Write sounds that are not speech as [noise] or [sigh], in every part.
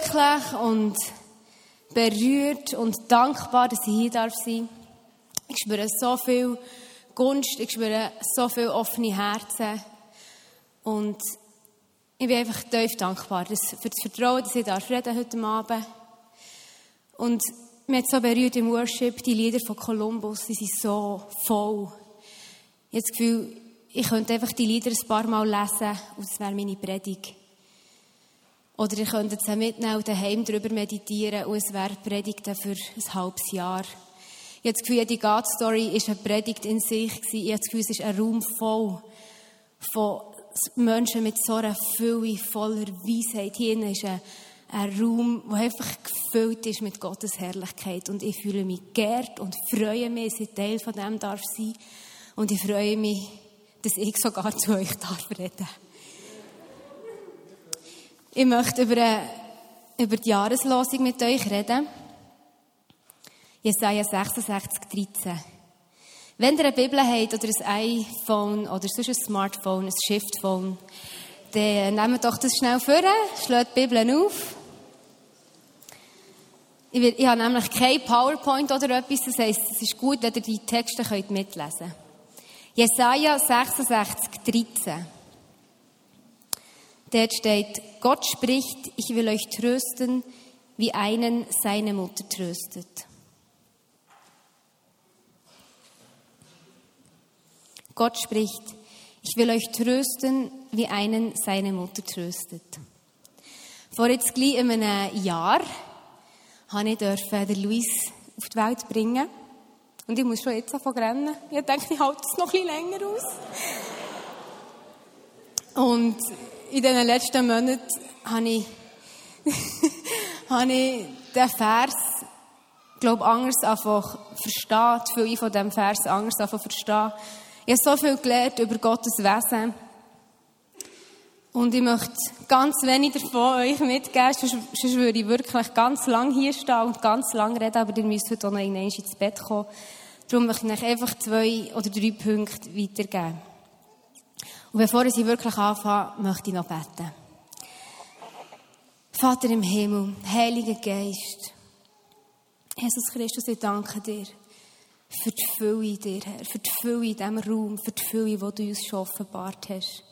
Glücklich und berührt und dankbar, dass ich hier darf sein. Ich spüre so viel Gunst, ich spüre so viele offene Herzen und ich bin einfach tief dankbar für das Vertrauen, dass ich darf reden heute Abend. Und mir hat so berührt im Worship die Lieder von Columbus, die sind so voll. Ich habe das Gefühl, ich könnte einfach die Lieder ein paar Mal lesen und das wäre meine Predigt. Oder ihr könnt es mitnehmen und daheim darüber meditieren und es wäre Predigten für ein halbes Jahr. Ich habe das Gefühl, die God-Story ist eine Predigt in sich. Ich habe das Gefühl, es ist ein Raum voll von Menschen mit so einer Fülle voller Weisheit. Hier ist ein, ein Raum, der einfach gefüllt ist mit Gottes Herrlichkeit. Und ich fühle mich geehrt und freue mich, dass ich Teil von dem darf sein. Und ich freue mich, dass ich sogar zu euch reden darf. Ich möchte über, über die Jahreslosung mit euch reden. Jesaja 66, 13. Wenn ihr eine Bibel habt oder ein iPhone oder sonst ein Smartphone, ein Shiftphone, dann nehmt doch das schnell vor, schlägt die Bibel auf. Ich, ich habe nämlich kein PowerPoint oder etwas, das heisst, es ist gut, wenn ihr die Texte mitlesen könnt. Jesaja 66, 13. Dort steht, Gott spricht, ich will euch trösten, wie einen seine Mutter tröstet. Gott spricht, ich will euch trösten, wie einen seine Mutter tröstet. Vor jetzt gleich einem Jahr habe ich den Luis auf die Welt bringen. Und ich muss schon jetzt anfangen rennen. Ich denke, ich halte es noch ein bisschen länger aus. Und in den letzten Monaten habe ich, [laughs] habe ich den Vers, glaube anders einfach verstehen, viele von diesem Vers anders einfach verstehen. Ich habe so viel gelernt über Gottes Wesen. Und ich möchte ganz wenig davon euch mitgeben, sonst, sonst würde ich wirklich ganz lang hier stehen und ganz lang reden, aber ihr müsst heute auch noch ins Bett kommen. Darum möchte ich euch einfach zwei oder drei Punkte weitergeben. Und bevor ich wirklich anfange, möchte ich noch beten. Vater im Himmel, Heiliger Geist, Jesus Christus, ich danke dir für die Fülle in dir, Herr, für die Fülle in diesem Raum, für die Fülle, die du uns schon offenbart hast,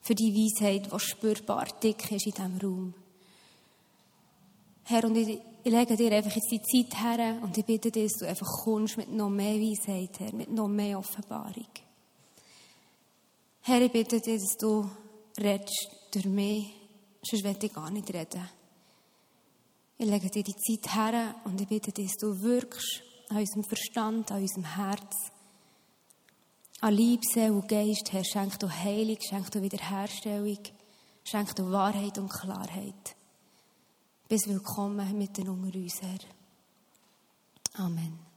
für die Weisheit, die spürbar dick ist in diesem Raum. Herr, und ich, ich lege dir einfach jetzt die Zeit her und ich bitte dich, dass du einfach kommst mit noch mehr Weisheit, Herr, mit noch mehr Offenbarung. Herr, ich bitte dich, dass du redest durch mich, sonst will ich gar nicht reden. Ich lege dir die Zeit her und ich bitte dich, dass du wirkst an unserem Verstand, an unserem Herz. An Liebe, Seele und Geist, Herr, schenk du Heilung, schenk du Wiederherstellung, schenk du Wahrheit und Klarheit. Bis willkommen mitten unter uns, Herr. Amen.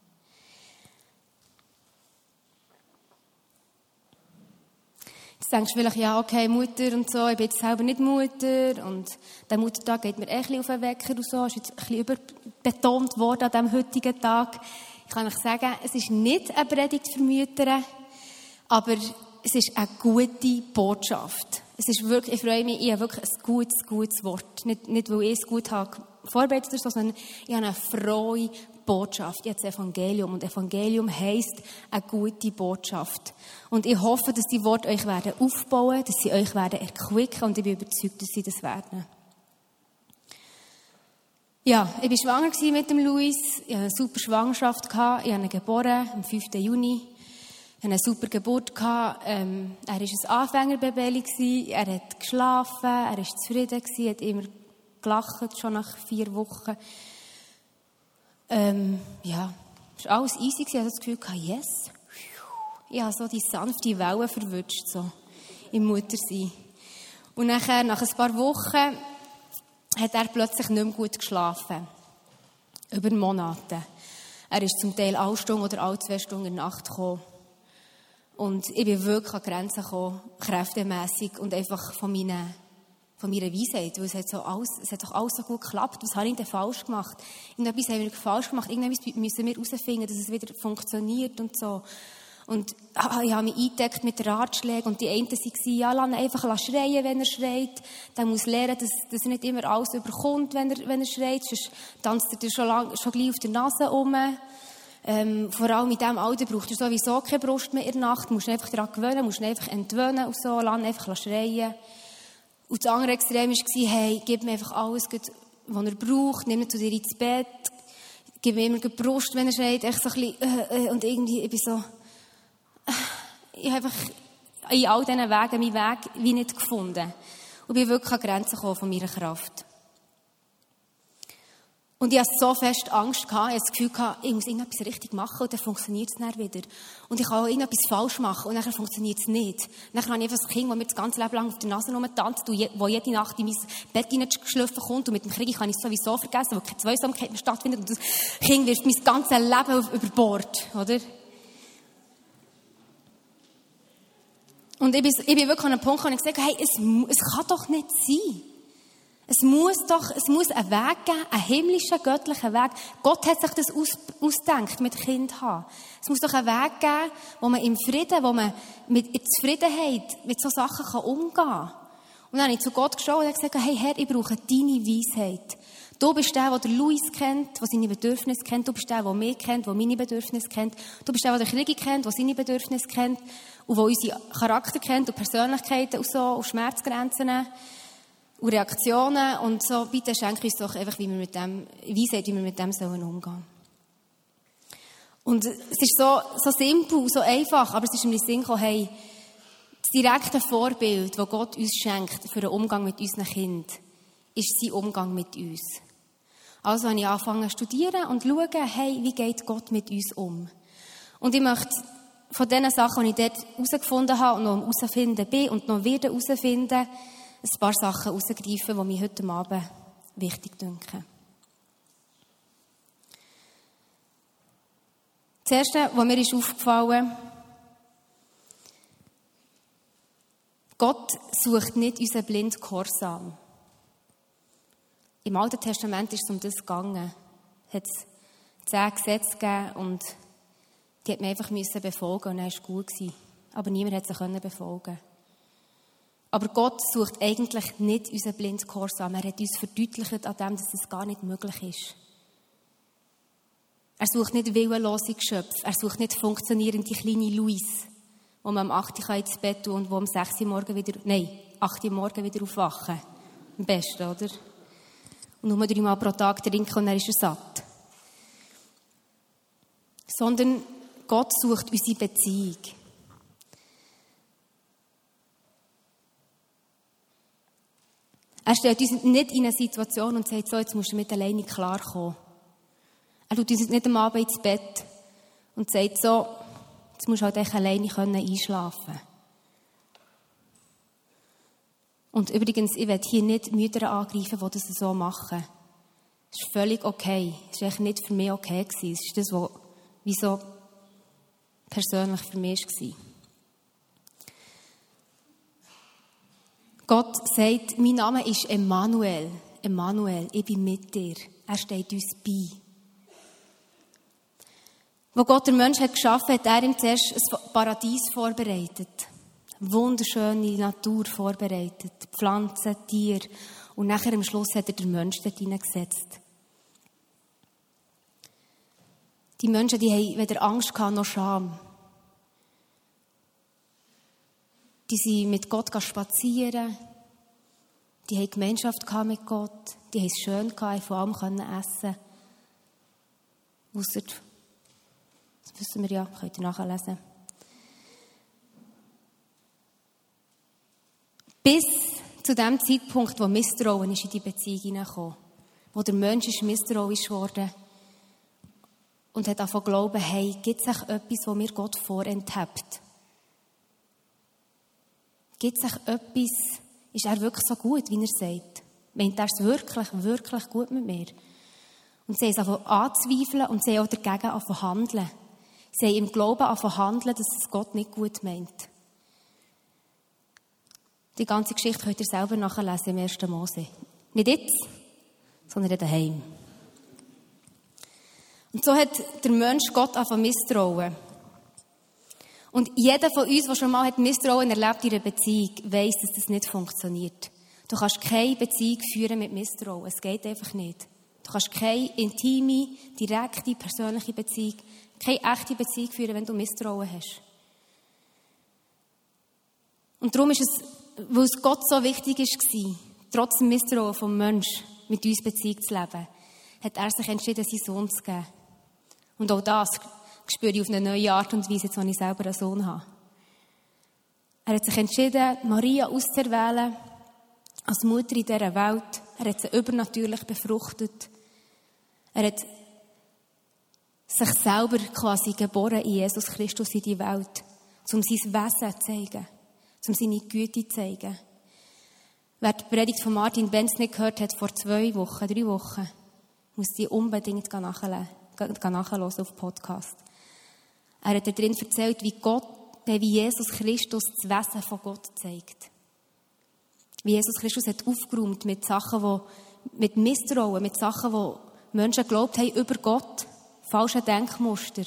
Jetzt denkst du vielleicht, ja, okay, Mutter und so, ich bin jetzt selber nicht Mutter und der Muttertag geht mir echt auf den Wecker und so, ist jetzt ein bisschen überbetont worden an diesem heutigen Tag. Ich kann euch sagen, es ist nicht eine Predigt für Mütter, aber es ist eine gute Botschaft. Es ist wirklich, ich freue mich, ich habe wirklich ein gutes, gutes Wort. Nicht, nicht weil ich es gut habe vorbereitet so, sondern ich habe eine frohe Botschaft. Jetzt Evangelium. Und Evangelium heisst eine gute Botschaft. Und ich hoffe, dass die Worte euch werden aufbauen, dass sie euch werden erquicken und ich bin überzeugt, dass sie das werden. Ja, ich war schwanger mit dem Luis. Ich hatte eine super Schwangerschaft. Ich habe ihn geboren am 5. Juni. Ich hatte eine super Geburt. Ähm, er war ein Anfängerbaby. Er hat geschlafen, er war zufrieden, er hat immer gelacht, schon nach vier Wochen. Ähm, ja, es war alles easy. Ich hatte das Gefühl, yes. Ich habe so die sanfte Welle verwünscht, so im Muttersein. Und nachher, nach ein paar Wochen, hat er plötzlich nicht mehr gut geschlafen. Über Monate. Er ist zum Teil alle Stunden oder alle zwei Stunden in der Nacht gekommen. Und ich bin wirklich an Grenzen gekommen, kräftemässig und einfach von meiner, von meiner Weisheit. Weil es hat, so alles, es hat doch alles so gut geklappt. Was habe ich denn falsch gemacht? Irgendetwas haben wir falsch gemacht. Irgendetwas müssen wir herausfinden, dass es wieder funktioniert und so. Und ah, ich habe mich eingedeckt mit Ratschlägen und die einen waren, ja, lass einfach schreien, wenn er schreit. Der muss lernen, dass, dass er nicht immer alles überkommt, wenn er, wenn er schreit. Sonst tanzt er schon, lang, schon gleich auf der Nase rum. Ähm, vor allem in diesem Alter braucht er sowieso keine Brust mehr in der Nacht. Du musst ihn einfach daran gewöhnen, musst ihn einfach entwöhnen und so, lass einfach schreien. Und das andere Extrem war, hey, gib mir einfach alles, was er braucht, nimm ihn zu dir ins Bett, gib mir immer die Brust, wenn er schreit, echt so ein bisschen, äh, äh, und irgendwie, ich bin so, ich habe einfach in all diesen Wegen meinen Weg wie nicht gefunden. Und bin wirklich an Grenzen gekommen von meiner Kraft. Und ich hatte so fest Angst, ich hatte das Gefühl, ich muss irgendetwas richtig machen und dann funktioniert es dann wieder. Und ich kann auch irgendetwas falsch machen und dann funktioniert es nicht. Dann habe ich einfach ein Kind, das mir das ganze Leben lang auf der Nase rumtanzt und wo jede Nacht in mein Bett hineingeschliffen kommt und mit dem Krieg kann ich es sowieso vergessen, weil keine Zweisamkeit mehr stattfindet und das Kind wirft mein ganzes Leben über Bord, oder? Und ich bin, ich bin wirklich an einem Punkt, wo ich gesagt habe, hey, es, es kann doch nicht sein. Es muss doch, es muss einen Weg geben, einen himmlischen, göttlichen Weg. Gott hat sich das aus, ausgedacht, mit Kind haben. Es muss doch einen Weg geben, wo man im Frieden, wo man mit Zufriedenheit mit so Sachen kann umgehen kann. Und dann habe ich zu Gott geschaut und gesagt, hey Herr, ich brauche deine Weisheit. Du bist der, der Luis kennt, der seine Bedürfnisse kennt. Du bist der, der mich kennt, der meine Bedürfnisse kennt. Du bist der, der den Krieg kennt, der seine Bedürfnisse kennt. Und der unsere Charakter kennt und Persönlichkeiten und so, und Schmerzgrenzen und Reaktionen. Und so, bitte schenke uns doch einfach, wie wir mit dem, Weisheit, wie wir mit dem sollen umgehen. Und es ist so, so simpel, so einfach, aber es ist mir in Sinn gekommen, hey, das direkte Vorbild, das Gott uns schenkt für den Umgang mit unseren Kindern, ist sein Umgang mit uns. Also habe ich angefangen zu studieren und zu schauen, hey, wie geht Gott mit uns um? Und ich möchte von den Sachen, die ich dort herausgefunden habe und noch herausfinden bin und noch wieder herausfinden, ein paar Sachen herausgreifen, die mir heute Abend wichtig dünken. Das Erste, was mir ist aufgefallen Gott sucht nicht unseren blinden Gehorsam. Im Alten Testament ist es um das gegangen. Es hat zehn Gesetze gegeben und die hat man einfach befolgen und dann war es gut. Aber niemand hat sie befolgen Aber Gott sucht eigentlich nicht unseren blinden Gehorsam. Er hat uns verdeutlicht an dem, dass es gar nicht möglich ist. Er sucht nicht willenlose Geschöpfe. Er sucht nicht funktionierende kleine Luis, wo man am 8 Uhr ins Bett tun und wo am 6 Uhr morgen wieder, nein, 8 Uhr morgen wieder aufwachen. Am besten, oder? Und nur dreimal pro Tag trinken und dann ist er satt. Sondern Gott sucht unsere Beziehung. Er stellt uns nicht in eine Situation und sagt so, jetzt musst du mit alleine klarkommen. Er tut uns nicht am Abend ins Bett und sagt so, jetzt musst du halt alleine einschlafen können. Und übrigens, ich werde hier nicht Mütter angreifen, die das so machen. Das ist völlig okay. Das war nicht für mich okay. Das ist das, was wie so persönlich für mich war. Gott sagt, mein Name ist Emmanuel. Emmanuel, ich bin mit dir. Er steht uns bei. Wo Gott den Menschen hat geschaffen hat, er ihm zuerst ein Paradies vorbereitet. Wunderschöne Natur vorbereitet. Pflanzen, Tiere. Und nachher am Schluss hat er den Menschen dort hineingesetzt. Die Menschen, die haben weder Angst noch Scham. Die sind mit Gott spazieren. Die haben Gemeinschaft mit Gott. Die haben es schön gehabt, von allem können essen. Ausser, das wissen wir ja, könnt ihr nachlesen. Bis zu dem Zeitpunkt, wo Misstrauen ist in die Beziehung hineingekommen. Wo der Mensch ist misstrauisch geworden und hat davon glauben, hey, gibt es etwas, wo mir Gott vorenthält? Gibt es etwas Ist er wirklich so gut, wie er sagt? Meint er es wirklich, wirklich gut mit mir? Und sie haben es anzweifeln und sie haben auch dagegen angefangen handeln. Sie haben im Glauben angefangen handeln, dass es Gott nicht gut meint. Die ganze Geschichte könnt ihr selber nachlesen im 1. Mose. Nicht jetzt, sondern daheim. Und so hat der Mensch Gott angefangen misstrauen. Und jeder von uns, der schon mal Misstrauen erlebt in einer Beziehung, weiß, dass das nicht funktioniert. Du kannst keine Beziehung führen mit Misstrauen. Es geht einfach nicht. Du kannst keine intime, direkte, persönliche Beziehung, keine echte Beziehung führen, wenn du Misstrauen hast. Und darum ist es, weil es Gott so wichtig war, trotz dem Misstrauen vom Menschen mit uns Beziehung zu leben, hat er sich entschieden, seinen Sohn zu geben. Und auch das spüre ich auf eine neue Art und Weise, jetzt, wenn ich selber einen Sohn habe. Er hat sich entschieden, Maria auszuerwählen als Mutter in dieser Welt. Er hat sie übernatürlich befruchtet. Er hat sich selber quasi geboren in Jesus Christus in die Welt, um sein Wesen zu zeigen, um seine Güte zu zeigen. Wer die Predigt von Martin Benz nicht gehört hat, vor zwei Wochen, drei Wochen, muss die unbedingt nachhören auf Podcast. Er hat darin erzählt, wie Gott, wie Jesus Christus das Wesen von Gott zeigt. Wie Jesus Christus hat aufgeräumt mit Sachen, wo, mit Misstrauen, mit Sachen, wo Menschen geglaubt haben über Gott, falsche Denkmuster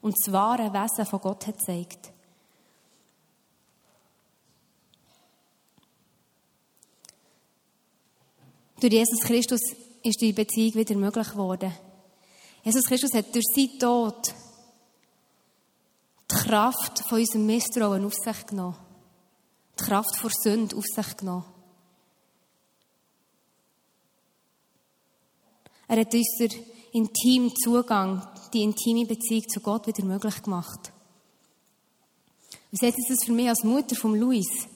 und das wahre Wesen von Gott hat gezeigt. Durch Jesus Christus ist die Beziehung wieder möglich geworden. Jesus Christus hat durch seinen Tod die Kraft von unserem Misstrauen auf sich genommen. Die Kraft vor Sünde auf sich genommen. Er hat uns den intimen Zugang, die intime Beziehung zu Gott wieder möglich gemacht. Was heißt das für mich als Mutter von Luis?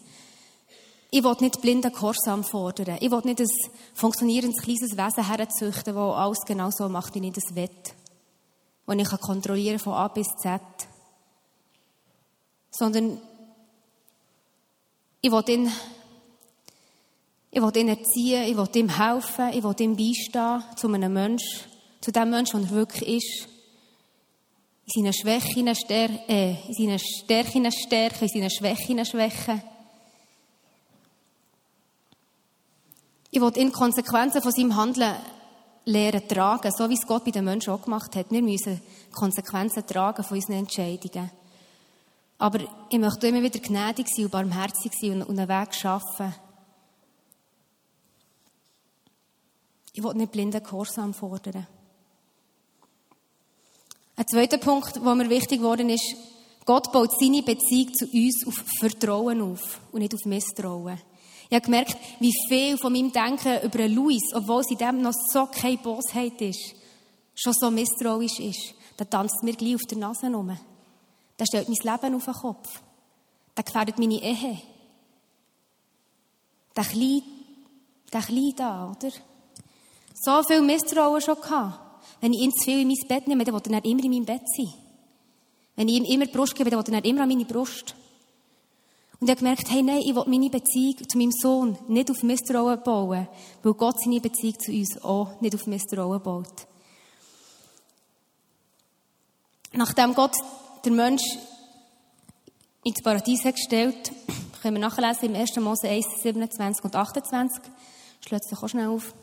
Ich will nicht blinden Gehorsam fordern. Ich will nicht ein funktionierendes kleines Wesen herzüchten, das alles genau so macht, wie ich das will. Das ich kontrollieren von A bis Z. Sondern ich will ihn, ich will ihn erziehen, ich will ihm helfen, ich will ihm beistehen zu einem Menschen, zu dem Menschen, der er wirklich ist. In seinen Schwächen, Stär äh, in seinen Stärken stärken, in seinen Schwächen schwächen. Ich will ihn Konsequenzen von seinem Handeln lernen tragen, so wie es Gott bei den Menschen auch gemacht hat. Wir müssen Konsequenzen tragen von unseren Entscheidungen. Aber ich möchte immer wieder gnädig sein und barmherzig sein und einen Weg schaffen. Ich will nicht blinden Gehorsam fordern. Ein zweiter Punkt, der mir wichtig geworden ist, Gott baut seine Beziehung zu uns auf Vertrauen auf und nicht auf Misstrauen. Ich habe gemerkt, wie viel von meinem Denken über Luis, obwohl sie dem noch so keine Bosheit ist, schon so misstrauisch ist. Der tanzt mir gleich auf der Nase rum. Der stellt mein Leben auf den Kopf. Der gefährdet meine Ehe. Der Kleine, der Kleine da, oder? So viel Misstrauen schon gehabt. Wenn ich ihn zu viel in mein Bett nehme, dann will er immer in meinem Bett sein. Wenn ich ihm immer die Brust gebe, dann will er immer an meine Brust. Und ich habe gemerkt, hey, nein, ich will meine Beziehung zu meinem Sohn nicht auf Misstrauen bauen, weil Gott seine Beziehung zu uns auch nicht auf Misstrauen baut. Nachdem Gott den Mensch ins Paradies hat gestellt, [clears throat] können wir nachlesen im 1. Mose 1, 27 und 28. Schlägt sich auch schnell auf.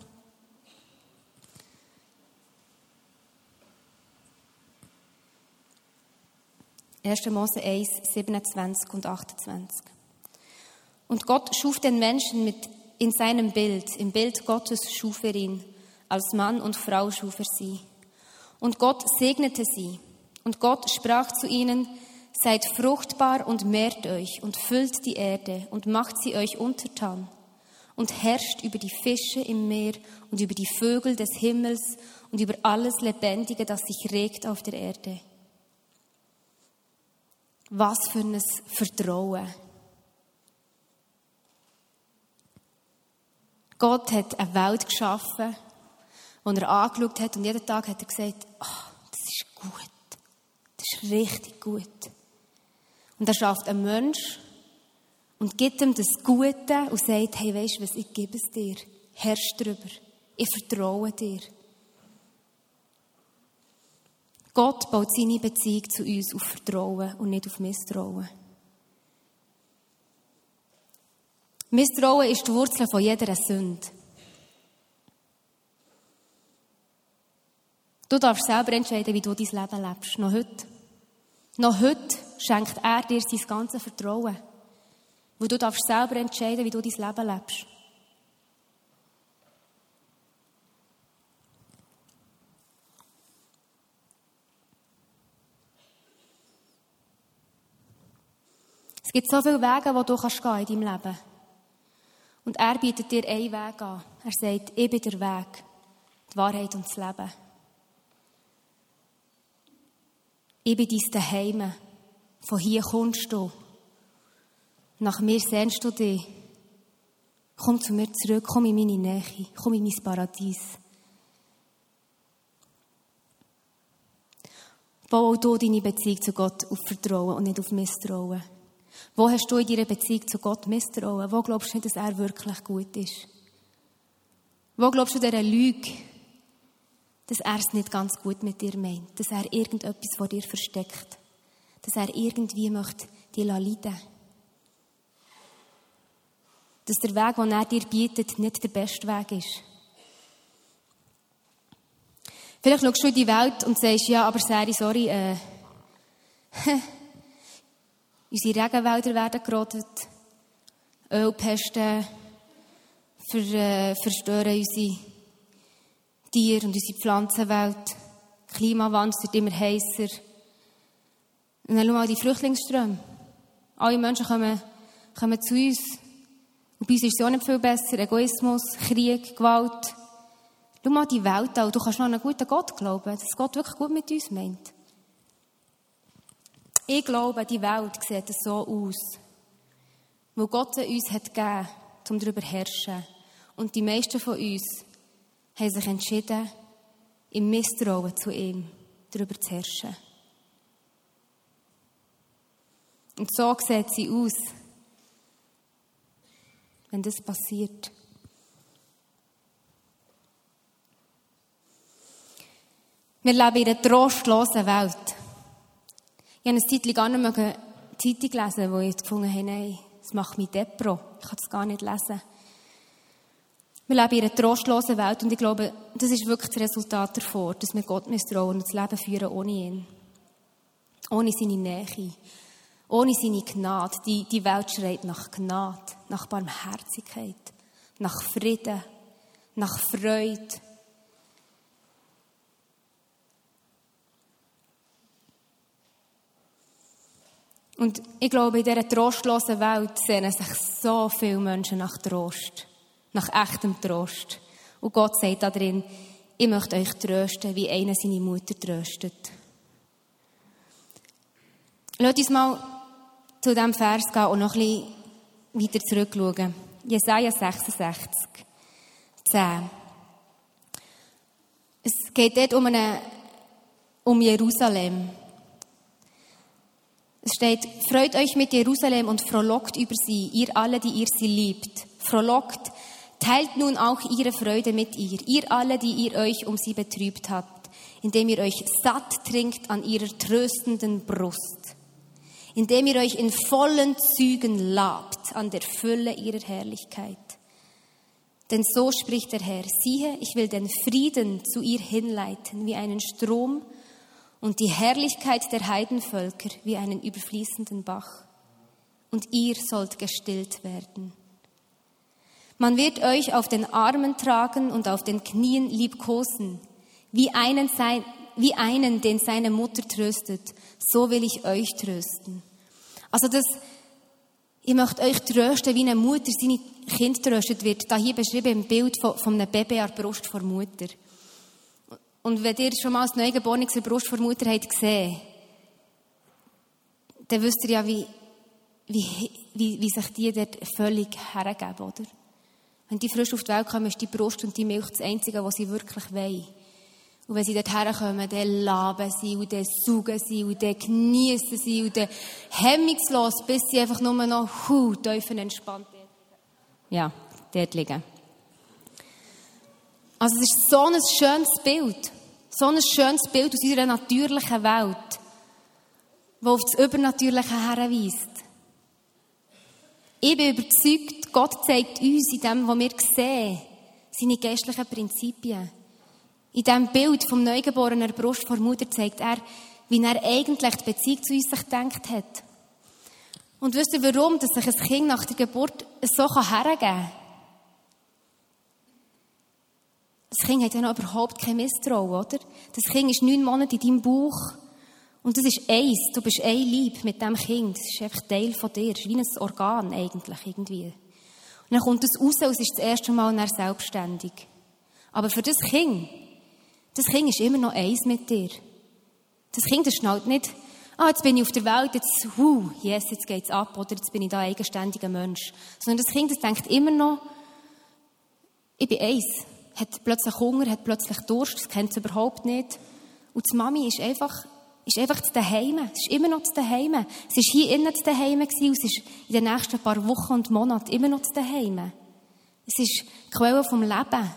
1. Mose 1, 27 und 28. Und Gott schuf den Menschen mit in seinem Bild, im Bild Gottes schuf er ihn, als Mann und Frau schuf er sie. Und Gott segnete sie. Und Gott sprach zu ihnen, Seid fruchtbar und mehrt euch und füllt die Erde und macht sie euch untertan und herrscht über die Fische im Meer und über die Vögel des Himmels und über alles Lebendige, das sich regt auf der Erde. Was für ein Vertrauen. Gott hat eine Welt geschaffen, die er angeschaut hat und jeden Tag hat er gesagt, oh, das ist gut. Ist richtig gut. Und er schafft einen Mensch, und gibt ihm das Gute und sagt, hey, weisst du was, ich gebe es dir. Herrsch drüber. Ich vertraue dir. Gott baut seine Beziehung zu uns auf Vertrauen und nicht auf Misstrauen. Misstrauen ist die Wurzel von jeder Sünde. Du darfst selber entscheiden, wie du dein Leben lebst. Noch heute. Noch heute schenkt er dir sein ganzes Vertrauen. Weil du darfst selber entscheiden, wie du dein Leben lebst. Es gibt so viele Wege, die du kannst gehen in deinem Leben. Und er bietet dir einen Weg an. Er sagt, ich bin der Weg, die Wahrheit und das Leben. Ich bin dein Daheim. Von hier kommst du. Nach mir sehnst du dich. Komm zu mir zurück, komm in meine Nähe, komm in mein Paradies. Bau auch du deine Beziehung zu Gott auf Vertrauen und nicht auf Misstrauen. Wo hast du in deiner Beziehung zu Gott Misstrauen? Wo glaubst du nicht, dass er wirklich gut ist? Wo glaubst du dieser Lüge, dass er es nicht ganz gut mit dir meint, dass er irgendetwas vor dir versteckt, dass er irgendwie möchte dich leiden dass der Weg, den er dir bietet, nicht der beste Weg ist. Vielleicht schaust du in die Welt und sagst, ja, aber Sari, sorry, äh, [laughs] unsere Regenwälder werden gerodet, Ölpesten für, äh, verstören unsere Tier- und unsere Pflanzenwelt. Klimawandel wird immer heißer. Und dann schau mal die Flüchtlingsströme. Alle Menschen kommen, kommen zu uns. Und bei uns ist es auch nicht viel besser. Egoismus, Krieg, Gewalt. Schau mal die Welt an. Du kannst noch an einen guten Gott glauben, dass Gott wirklich gut mit uns meint. Ich glaube, die Welt sieht so aus. Weil Gott uns hat gegeben, um darüber zu herrschen. Und die meisten von uns haben sich entschieden, im Misstrauen zu ihm darüber zu herrschen. Und so sieht sie aus, wenn das passiert. Wir leben in einer trostlosen Welt. Ich habe eine Zeit gar nicht mehr Zeitung lesen, wo ich gefunden habe, nein, das macht mich depro. Ich kann das gar nicht lesen. Wir leben in einer trostlosen Welt und ich glaube, das ist wirklich das Resultat davon, dass wir Gott misstrauen und das Leben führen ohne ihn. Ohne seine Nähe. Ohne seine Gnade. Die, die Welt schreit nach Gnade, nach Barmherzigkeit, nach Frieden, nach Freude. Und ich glaube, in dieser trostlosen Welt sehnen sich so viele Menschen nach Trost nach echtem Trost. Und Gott sagt da drin, ich möchte euch trösten, wie einer seine Mutter tröstet. Lasst uns mal zu diesem Vers gehen und noch ein bisschen weiter zurückschauen. Jesaja 66, 10. Es geht dort um, eine, um Jerusalem. Es steht, freut euch mit Jerusalem und frohlockt über sie, ihr alle, die ihr sie liebt. Frohlockt, Teilt nun auch ihre Freude mit ihr, ihr alle, die ihr euch um sie betrübt habt, indem ihr euch satt trinkt an ihrer tröstenden Brust, indem ihr euch in vollen Zügen labt an der Fülle ihrer Herrlichkeit. Denn so spricht der Herr, siehe, ich will den Frieden zu ihr hinleiten wie einen Strom und die Herrlichkeit der Heidenvölker wie einen überfließenden Bach. Und ihr sollt gestillt werden. Man wird euch auf den Armen tragen und auf den Knien liebkosen, wie einen, sein, wie einen, den seine Mutter tröstet, so will ich euch trösten. Also das, ich möchte euch trösten, wie eine Mutter seine Kind tröstet wird. Da hier beschrieben im Bild von, von einem Baby an der Brust vor Mutter. Und wenn ihr schon mal das Neugeborenes an der Brust vor Mutter habt gesehen, dann wisst ihr ja, wie, wie, wie, wie sich die dort völlig hergeben, oder? Wenn die frisch auf die Welt kommen, ist die Brust und die Milch das Einzige, was sie wirklich wollen. Und wenn sie dort herkommen, dann laben sie und dann saugen sie und dann genießen sie und dann hemmungslos, bis sie einfach nur noch hu, tief entspannt Ja, dort liegen. Also es ist so ein schönes Bild. So ein schönes Bild aus unserer natürlichen Welt, das auf das Übernatürliche herweist. Ich bin überzeugt, Gott zeigt uns in dem, was wir sehen, seine geistlichen Prinzipien. In diesem Bild vom Neugeborenen Brust vor Mutter zeigt er, wie er eigentlich die Beziehung zu uns sich gedacht hat. Und wisst ihr, warum dass sich ein Kind nach der Geburt so hergeben kann? Das Kind hat ja noch überhaupt kein Misstrauen, oder? Das Kind ist neun Monate in deinem Bauch. Und das ist eins. Du bist ein Lieb mit dem Kind. Das ist einfach Teil von dir. Das ist wie ein Organ eigentlich, irgendwie. Und dann kommt das raus und es ist das erste Mal nach selbstständig. Aber für das Kind, das Kind ist immer noch eins mit dir. Das Kind das schnallt nicht, ah, jetzt bin ich auf der Welt, jetzt, huh, yes, jetzt geht's ab, oder jetzt bin ich da ein eigenständiger Mensch. Sondern das Kind, das denkt immer noch, ich bin eins. Hat plötzlich Hunger, hat plötzlich Durst, das kennt es überhaupt nicht. Und die Mami ist einfach, ist einfach zu Hause. Es ist immer noch zu Hause. Es ist hier innen zu Hause und es ist in den nächsten paar Wochen und Monaten immer noch zu Hause. Es ist die Quelle vom Leben.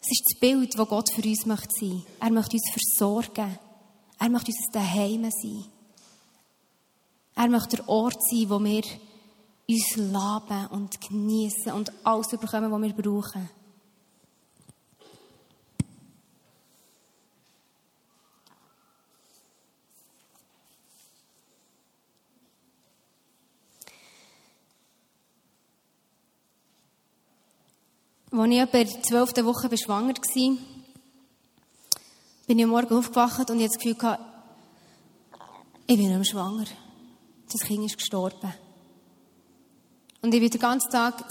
Es ist das Bild, das Gott für uns möchte sein. Er möchte uns versorgen. Er möchte uns daheim sein. Er möchte der Ort sein, wo wir uns leben und genießen und alles bekommen, was wir brauchen. Als ich etwa in der zwölften Woche schwanger war, bin ich am Morgen aufgewacht und hatte das Gefühl, ich bin mehr schwanger. Das Kind ist gestorben. Und ich war den ganzen Tag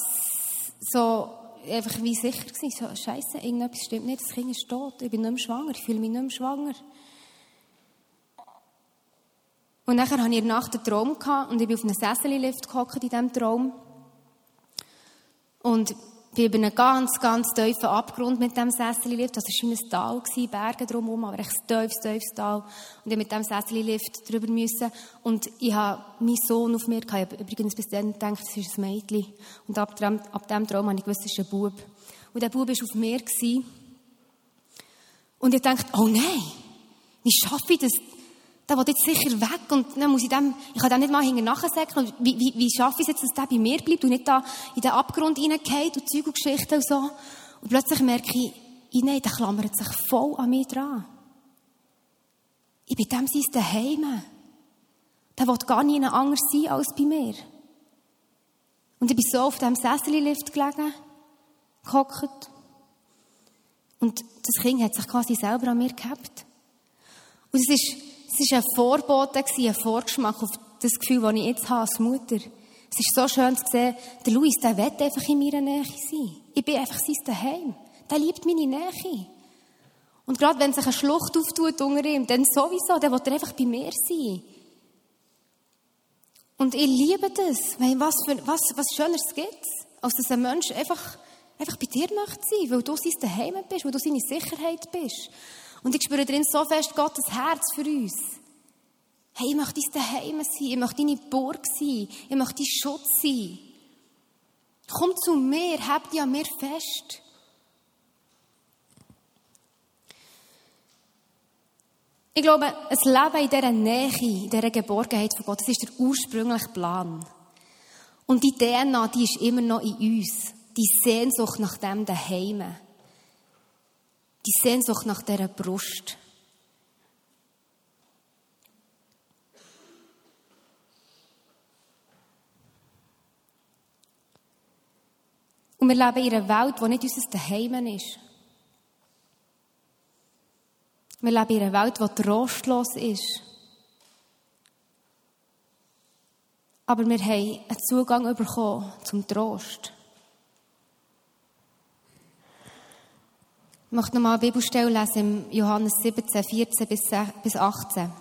so einfach wie sicher gewesen, so, Scheiße, irgendetwas stimmt nicht, das Kind ist tot, ich bin nicht mehr schwanger, ich fühle mich nicht mehr schwanger. Und nachher hatte ich in der Nacht einen Traum und ich bin auf einem Sessellift gehockt in diesem Traum. Und bin über einen ganz, ganz tiefen Abgrund mit dem Sessellift. Das war ein Tal, Berge drumherum, aber echt ein tiefes, tiefes Tal. Und ich mit dem Sessellift drüber müssen. Und ich habe meinen Sohn auf mir gehabt. Ich habe übrigens bis dann gedacht, das ist ein Mädchen. Und ab dem, ab dem Traum habe ich gewusst, das ist ein Bub. Und der Bub war auf mir. Gewesen. Und ich dachte, oh nein, wie schaffe ich das, der will jetzt sicher weg und dann muss ich dem, ich kann dem nicht mal hinten nachsäckeln. Wie, wie, wie schaffe ich es jetzt, dass der bei mir bleibt und nicht da in den Abgrund reingeht und Zeug und Geschichten und so. Und plötzlich merke ich, ich, nein, der klammert sich voll an mich dran. Ich bin dem sein Daheim. Der will gar nicht anders sein als bei mir. Und ich bin so auf dem Sessellift gelegen, gehockt. Und das Kind hat sich quasi selber an mir gehabt. Und es ist, es war ein Vorbote, ein Vorgeschmack auf das Gefühl, das ich jetzt habe als Mutter. Es ist so schön zu sehen, der Luis, der will einfach in meiner Nähe sein. Ich bin einfach sein Daheim. Der liebt meine Nähe. Und gerade wenn sich eine Schlucht auftut unter ihm, dann sowieso, dann will er einfach bei mir sein. Und ich liebe das. Was, für, was, was Schöneres gibt als dass ein Mensch einfach, einfach bei dir möchte sein, weil du sein Daheim bist, weil du seine Sicherheit bist. Und ich spüre drin so fest Gottes Herz für uns. Hey, ich möchte dein Daheim sein, ich möchte deine Burg sein, ich möchte dein Schutz sein. Komm zu mir, hab dich an mir fest. Ich glaube, ein Leben in dieser Nähe, in dieser Geborgenheit von Gott, das ist der ursprüngliche Plan. Und die DNA, die ist immer noch in uns. Die Sehnsucht nach dem Daheim die Sehnsucht nach dieser Brust. Und wir leben in einer Welt, die nicht unser Daheim ist. Wir leben in einer Welt, die trostlos ist. Aber wir haben einen Zugang bekommen zum Trost. Ich möchte nochmal eine Bibelstelle lesen im Johannes 17, 14 bis 18.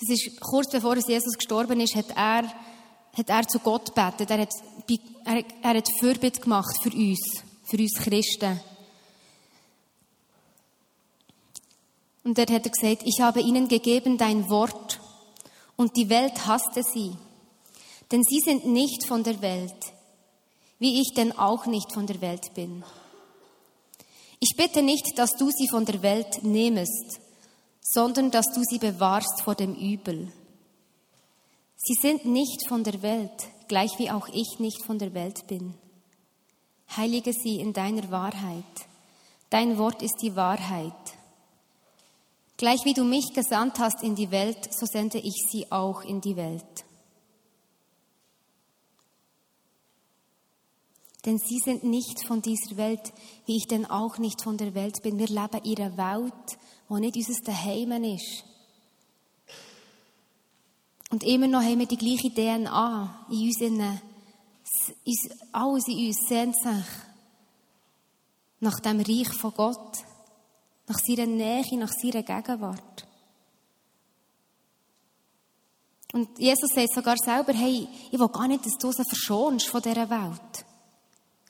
Das ist kurz bevor Jesus gestorben ist, hat er, hat er zu Gott gebetet. Er hat, er, er hat Fürbitte gemacht für uns, für uns Christen. Und dort hat er gesagt, ich habe ihnen gegeben dein Wort und die Welt hasste sie, denn sie sind nicht von der Welt, wie ich denn auch nicht von der Welt bin. Ich bitte nicht, dass du sie von der Welt nehmest, sondern dass du sie bewahrst vor dem Übel. Sie sind nicht von der Welt, gleich wie auch ich nicht von der Welt bin. Heilige sie in deiner Wahrheit. Dein Wort ist die Wahrheit. Gleich wie du mich gesandt hast in die Welt, so sende ich sie auch in die Welt. Denn sie sind nicht von dieser Welt, wie ich denn auch nicht von der Welt bin. Wir leben in einer Welt, wo nicht unser Daheim ist. Und immer noch haben wir die gleiche DNA in uns. Alles in uns sehnt sich nach dem Reich von Gott, nach seiner Nähe, nach seiner Gegenwart. Und Jesus sagt sogar selber, hey, ich will gar nicht, dass du sie verschonst von dieser Welt.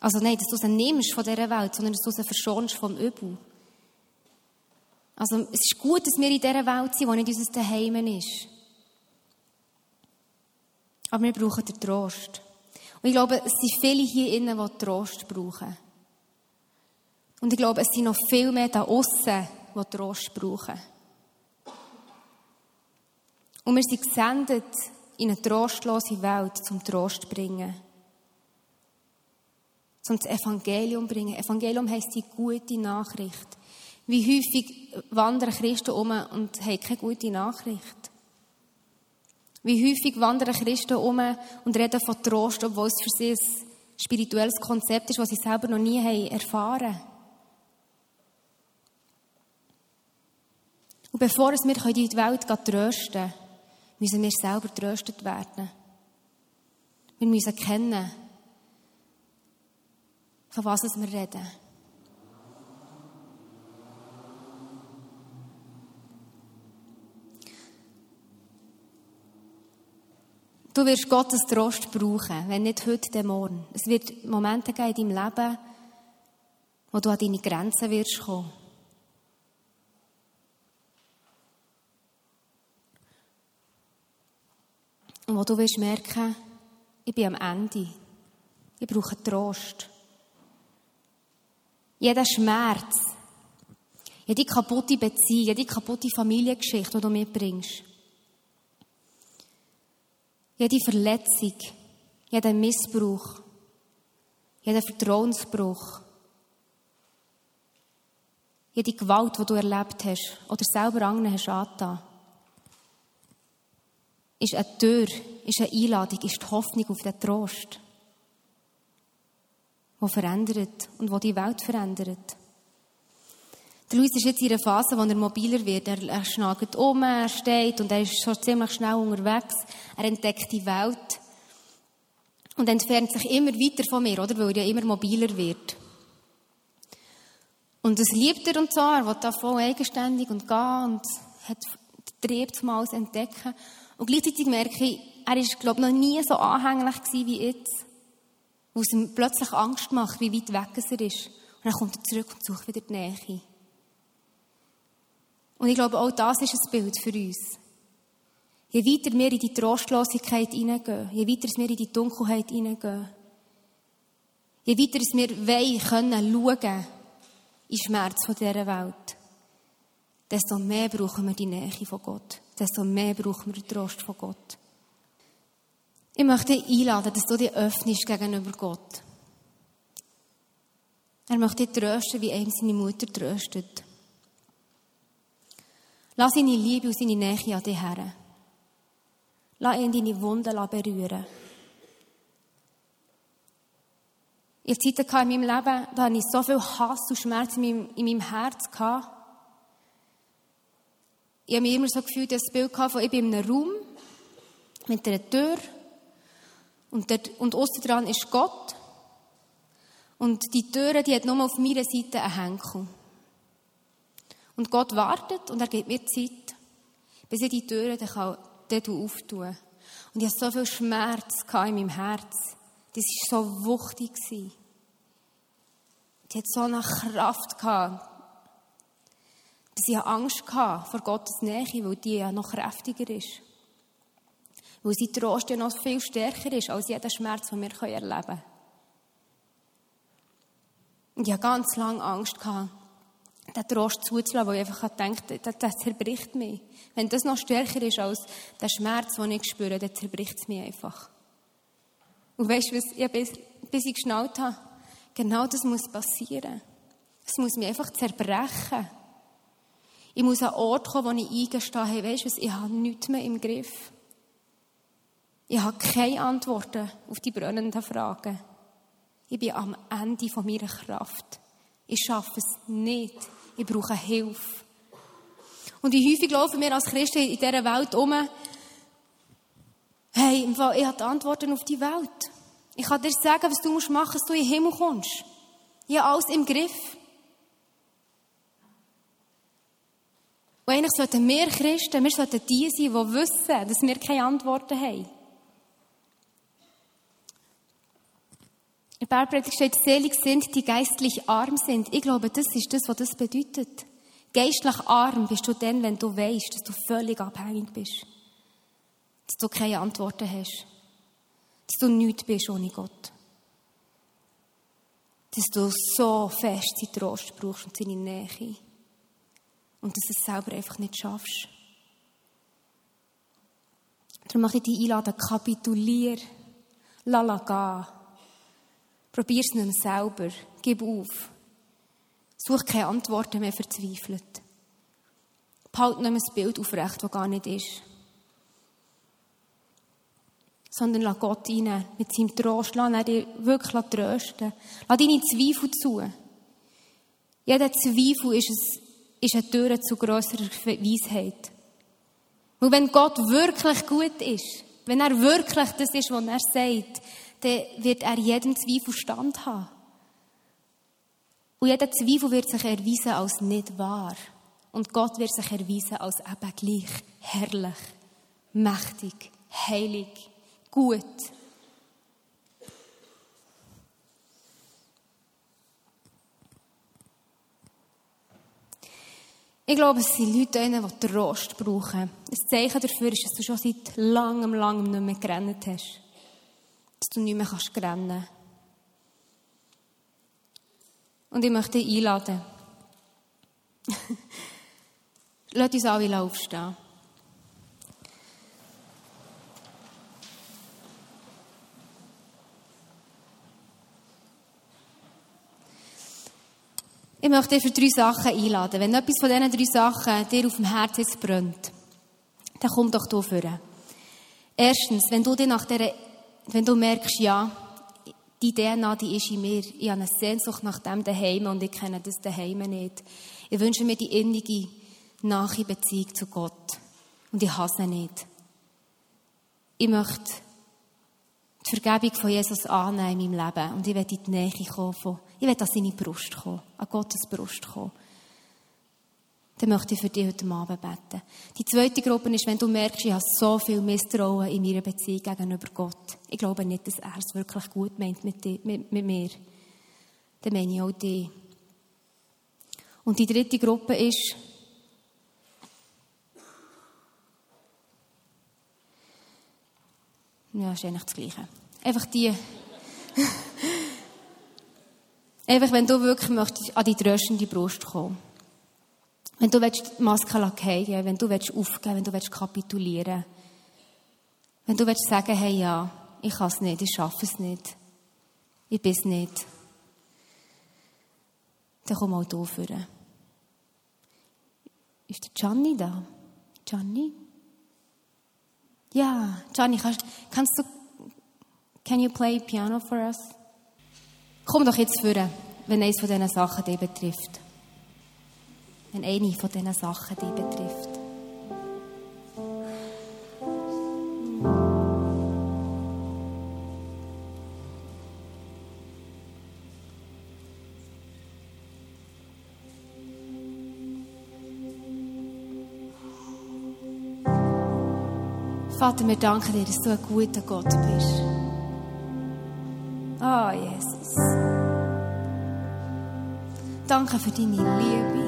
Also nein, dass du sie nimmst von dieser Welt, sondern dass du sie verschonst vom Übel. Also es ist gut, dass wir in dieser Welt sind, die nicht unser Daheim ist. Aber wir brauchen den Trost. Und ich glaube, es sind viele hier innen, die Trost brauchen. Und ich glaube, es sind noch viel mehr da außen, die Trost brauchen. Und wir sind gesendet in eine trostlose Welt, zum Trost zu bringen. Zum Evangelium zu bringen. Evangelium heisst die gute Nachricht. Wie häufig wandern Christen um und haben keine gute Nachricht. Wie häufig wandern Christen um und reden von Trost, obwohl es für sie ein spirituelles Konzept ist, das sie selber noch nie haben erfahren Und bevor wir in die Welt trösten können, müssen wir selber tröstet werden. Wir müssen kennen, von was wir reden. Du wirst Gottes Trost brauchen, wenn nicht heute, dann morgen. Es wird Momente geben in deinem Leben, wo du an deine Grenzen wirst kommen. Und wo du wirst merken, ich bin am Ende. Ich brauche Trost. Jeder Schmerz, jede kaputte Beziehung, jede kaputte Familiengeschichte, die du mitbringst, jede Verletzung, jeder Missbrauch, jeder Vertrauensbruch, jede Gewalt, die du erlebt hast oder selber anderen hast angetan, ist eine Tür, ist eine Einladung, ist die Hoffnung auf den Trost, der verändert und wo die Welt verändert. Der Luis ist jetzt in einer Phase, wo er mobiler wird. Er, er schnagt um, er steht und er ist schon ziemlich schnell unterwegs. Er entdeckt die Welt und entfernt sich immer weiter von mir, oder? Weil er ja immer mobiler wird. Und das liebt er und so. Er will da voll eigenständig und gehen und hat Trieb zum Alles entdecken. Und gleichzeitig merke ich, er ist, glaube ich, noch nie so anhänglich gewesen wie jetzt. Wo es ihm plötzlich Angst macht, wie weit weg er ist. Und dann kommt er zurück und sucht wieder die Nähe. Und ich glaube, auch das ist ein Bild für uns. Je weiter wir in die Trostlosigkeit hineingehen, je weiter wir in die Dunkelheit hineingehen, je weiter wir wollen können schauen in Schmerz von dieser Welt, desto mehr brauchen wir die Nähe von Gott. Desto mehr brauchen wir den Trost von Gott. Ich möchte dich einladen, dass du dich öffnest gegenüber Gott. Er möchte dich trösten, wie ihm seine Mutter tröstet. Lass seine Liebe und seine Nähe an dich her. Lass ihn deine Wunden berühren. Ich hatte Zeiten in meinem Leben, da hatte ich so viel Hass und Schmerz in meinem, in meinem Herz. Ich habe mich immer so gefühlt, das Bild von, ich bin in einem Raum mit einer Tür und, dort, und aussen dran ist Gott. Und die Tür, die hat nur auf meiner Seite einen Henkel. Und Gott wartet und er gibt mir Zeit, bis ich die Türen dann dort auftun Und ich hatte so viel Schmerz in meinem Herz. Das war so wuchtig. Die hat so eine Kraft gehabt. Sie hatte Angst vor Gottes Nähe, weil die ja noch kräftiger ist. Weil sie Trost ja noch viel stärker ist als jeder Schmerz, den wir erleben können. Und ich hatte ganz lange Angst, den Trost zuzulassen, weil ich einfach gedacht das, das zerbricht mich. Wenn das noch stärker ist als der Schmerz, den ich spüre, dann zerbricht es mich einfach. Und weißt du, was ich, bis, bis ich geschnallt habe, genau das muss passieren. Es muss mich einfach zerbrechen. Ich muss an einen Ort kommen, wo ich eingestehe, hey, weißt du was, ich habe nichts mehr im Griff. Ich habe keine Antworten auf die brennenden Fragen. Ich bin am Ende von meiner Kraft. Ich schaffe es nicht. Ich brauche Hilfe. Und wie häufig laufen wir als Christen in dieser Welt um, hey, ich habe Antworten auf die Welt. Ich kann dir sagen, was du machen musst, dass du in den Himmel kommst. Ich habe alles im Griff. Und eigentlich sollten wir Christen, wir sollten die sein, die wissen, dass wir keine Antworten haben. In der Bergpredigt steht, selig sind, die geistlich arm sind. Ich glaube, das ist das, was das bedeutet. Geistlich arm bist du dann, wenn du weißt, dass du völlig abhängig bist. Dass du keine Antworten hast. Dass du nichts bist ohne Gott. Dass du so fest seinen Trost brauchst und seine Nähe und dass du es selber einfach nicht schaffst. Darum mache ich dich einladen, kapitulier, lala gehen. Probier es nicht mehr selber, gib auf. Such keine Antworten mehr verzweifelt. Behalt nicht mehr das Bild aufrecht, das gar nicht ist. Sondern lass Gott rein mit seinem Trost. Lass ihn dir wirklich trösten. Lass deine Zweifel zu. Jeder Zweifel ist ein ist eine Tür zu grosserer Weisheit. Und wenn Gott wirklich gut ist, wenn er wirklich das ist, was er sagt, dann wird er jedem Zweifel Stand haben. Und jeder Zweifel wird sich erweisen als nicht wahr. Und Gott wird sich erweisen als eben gleich herrlich, mächtig, heilig, gut. Ich glaube, es sind Leute, die Trost brauchen. Ein Zeichen dafür ist, dass du schon seit langem, langem nicht mehr gerannt hast. Du nicht mehr kannst rennen Und ich möchte dich einladen. [laughs] Lass uns alle aufstehen. Ich möchte dich für drei Sachen einladen. Wenn etwas von diesen drei Sachen dir auf dem Herzen brennt, dann komm doch hier vor. Erstens, wenn du dir nach der, wenn du merkst, ja, die DNA, die ist in mir, ich habe eine Sehnsucht nach dem daheim und ich kenne das daheim nicht. Ich wünsche mir die innige, nahe Beziehung zu Gott. Und ich hasse nicht. Ich möchte die Vergebung von Jesus annehmen in meinem Leben. Und ich werde in die Nähe kommen ich werde an seine Brust kommen, an Gottes Brust kommen. Dann möchte ich für dich heute Abend beten. Die zweite Gruppe ist, wenn du merkst, ich habe so viel Misstrauen in meiner Beziehung gegenüber Gott. Ich glaube nicht, dass er es wirklich gut meint mit, dir, mit, mit mir. Dann meine ich auch dich. Und die dritte Gruppe ist, Ja, ist eigentlich das Gleiche. Einfach die. [laughs] Einfach, wenn du wirklich möchtest, an die tröstende Brust kommen. Wenn du willst, die Maske fallen wenn du willst aufgeben, wenn du willst kapitulieren. Wenn du willst sagen, hey, ja, ich kann es nicht, ich schaffe es nicht. Ich bin es nicht. Dann komm mal hier führen. Ist der Gianni da? Gianni? Ja, Johnny, kannst, kannst du, can you play piano for us? Komm doch jetzt führen, wenn eines von diesen Sachen dich betrifft. Wenn eine von diesen Sachen dich betrifft. Vater, wir danken dir, dass du ein guter Gott bist. Oh, Jesus. Danke für deine Liebe.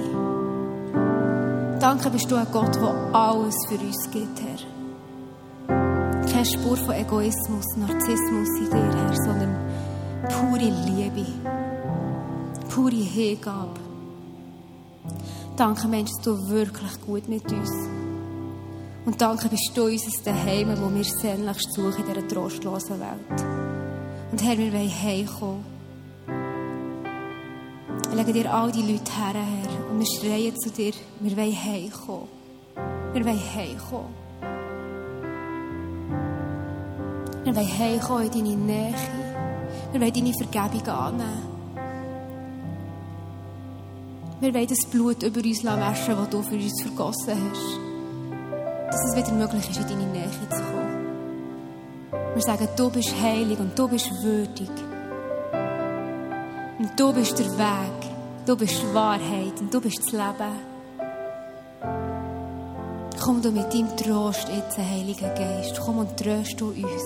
Danke bist du ein Gott, der alles für uns gibt, Herr. Keine Spur von Egoismus, Narzissmus in dir, Herr, sondern pure Liebe, pure Hingabe. Danke, Mensch, dass du wirklich gut mit uns. Und danke bist du unser Daheim, wo wir sehnlichst suchen in dieser trostlosen Welt. Und Herr, wir wollen heimkommen. Wir legen dir all die Leute her, Herr, und wir schreien zu dir, wir wollen heimkommen. Wir wollen heimkommen. Wir wollen heimkommen in deine Nähe. Wir wollen deine Vergebung annehmen. Wir wollen das Blut über uns waschen, das du für uns vergossen hast. Dass es wieder möglich ist, in deine Nähe zu kommen. Wir sagen, du bist heilig und du bist würdig. Und du bist der Weg, du bist die Wahrheit und du bist das Leben. Komm du mit deinem Trost jetzt, Heiliger Geist. Komm und tröst du uns,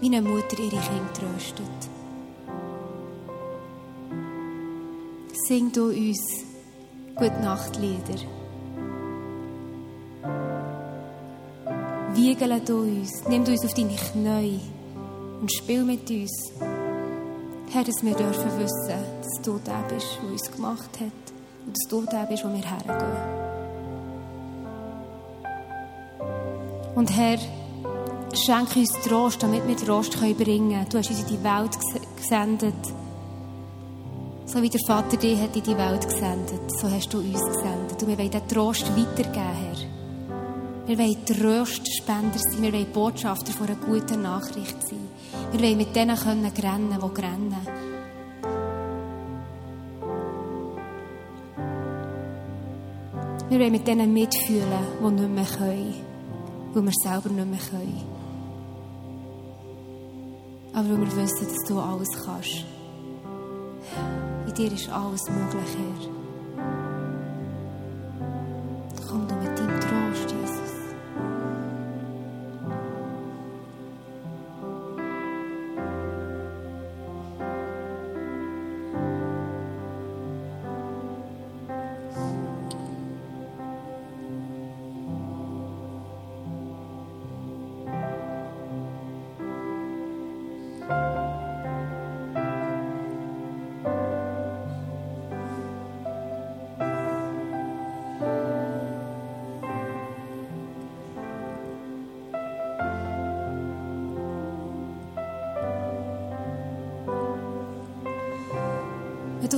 wie eine Mutter ihre Kinder tröstet. Sing du uns Gute Nachtlieder. Wiegele du uns, nimm du uns auf deine Knie und spiel mit uns. Herr, dass wir dürfen wissen, dass du der bist, der uns gemacht hat und dass du der bist, wo wir hergehen. Und Herr, schenke uns Trost, damit wir Trost bringen können. Du hast uns in die Welt gesendet. So wie der Vater dich hat in die Welt gesendet, so hast du uns gesendet. Und wir wollen diesen Trost weitergeben, Herr. Wir wollen Trostspender sein, wir wollen Botschafter von einer guten Nachricht sein. Wir wollen mit denen können rennen, die rennen. Wir wollen mit denen mitfühlen, die nicht mehr können, weil wir selber nicht mehr können. Aber weil wir wissen, dass du alles kannst. In dir ist alles möglich, Herr.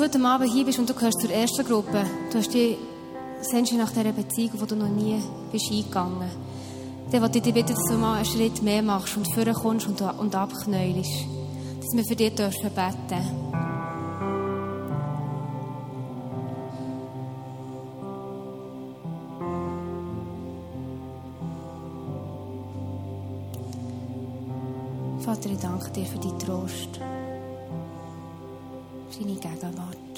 Du heute Abend hier bist und du gehörst zur ersten Gruppe, du hast dich, sehnst dich nach dieser Beziehung, die du noch nie bist eingegangen dann wollte ich dich bitten, dass du mal einen Schritt mehr machst und vorkommst und, und abknäulst. Dass wir für dich dürfen beten. Vater, ich danke dir für deinen Trost, clínica Gabón.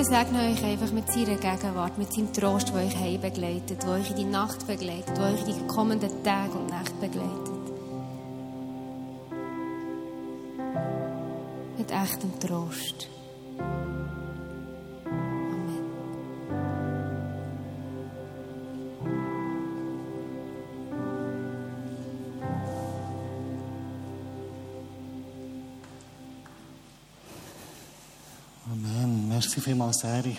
Ich segne euch einfach mit seiner Gegenwart, mit seinem Trost, der euch heim begleitet, der euch in die Nacht begleitet, der euch in die kommenden Tage und Nächte begleitet. Mit echtem Trost. Vielen Dank, Sari.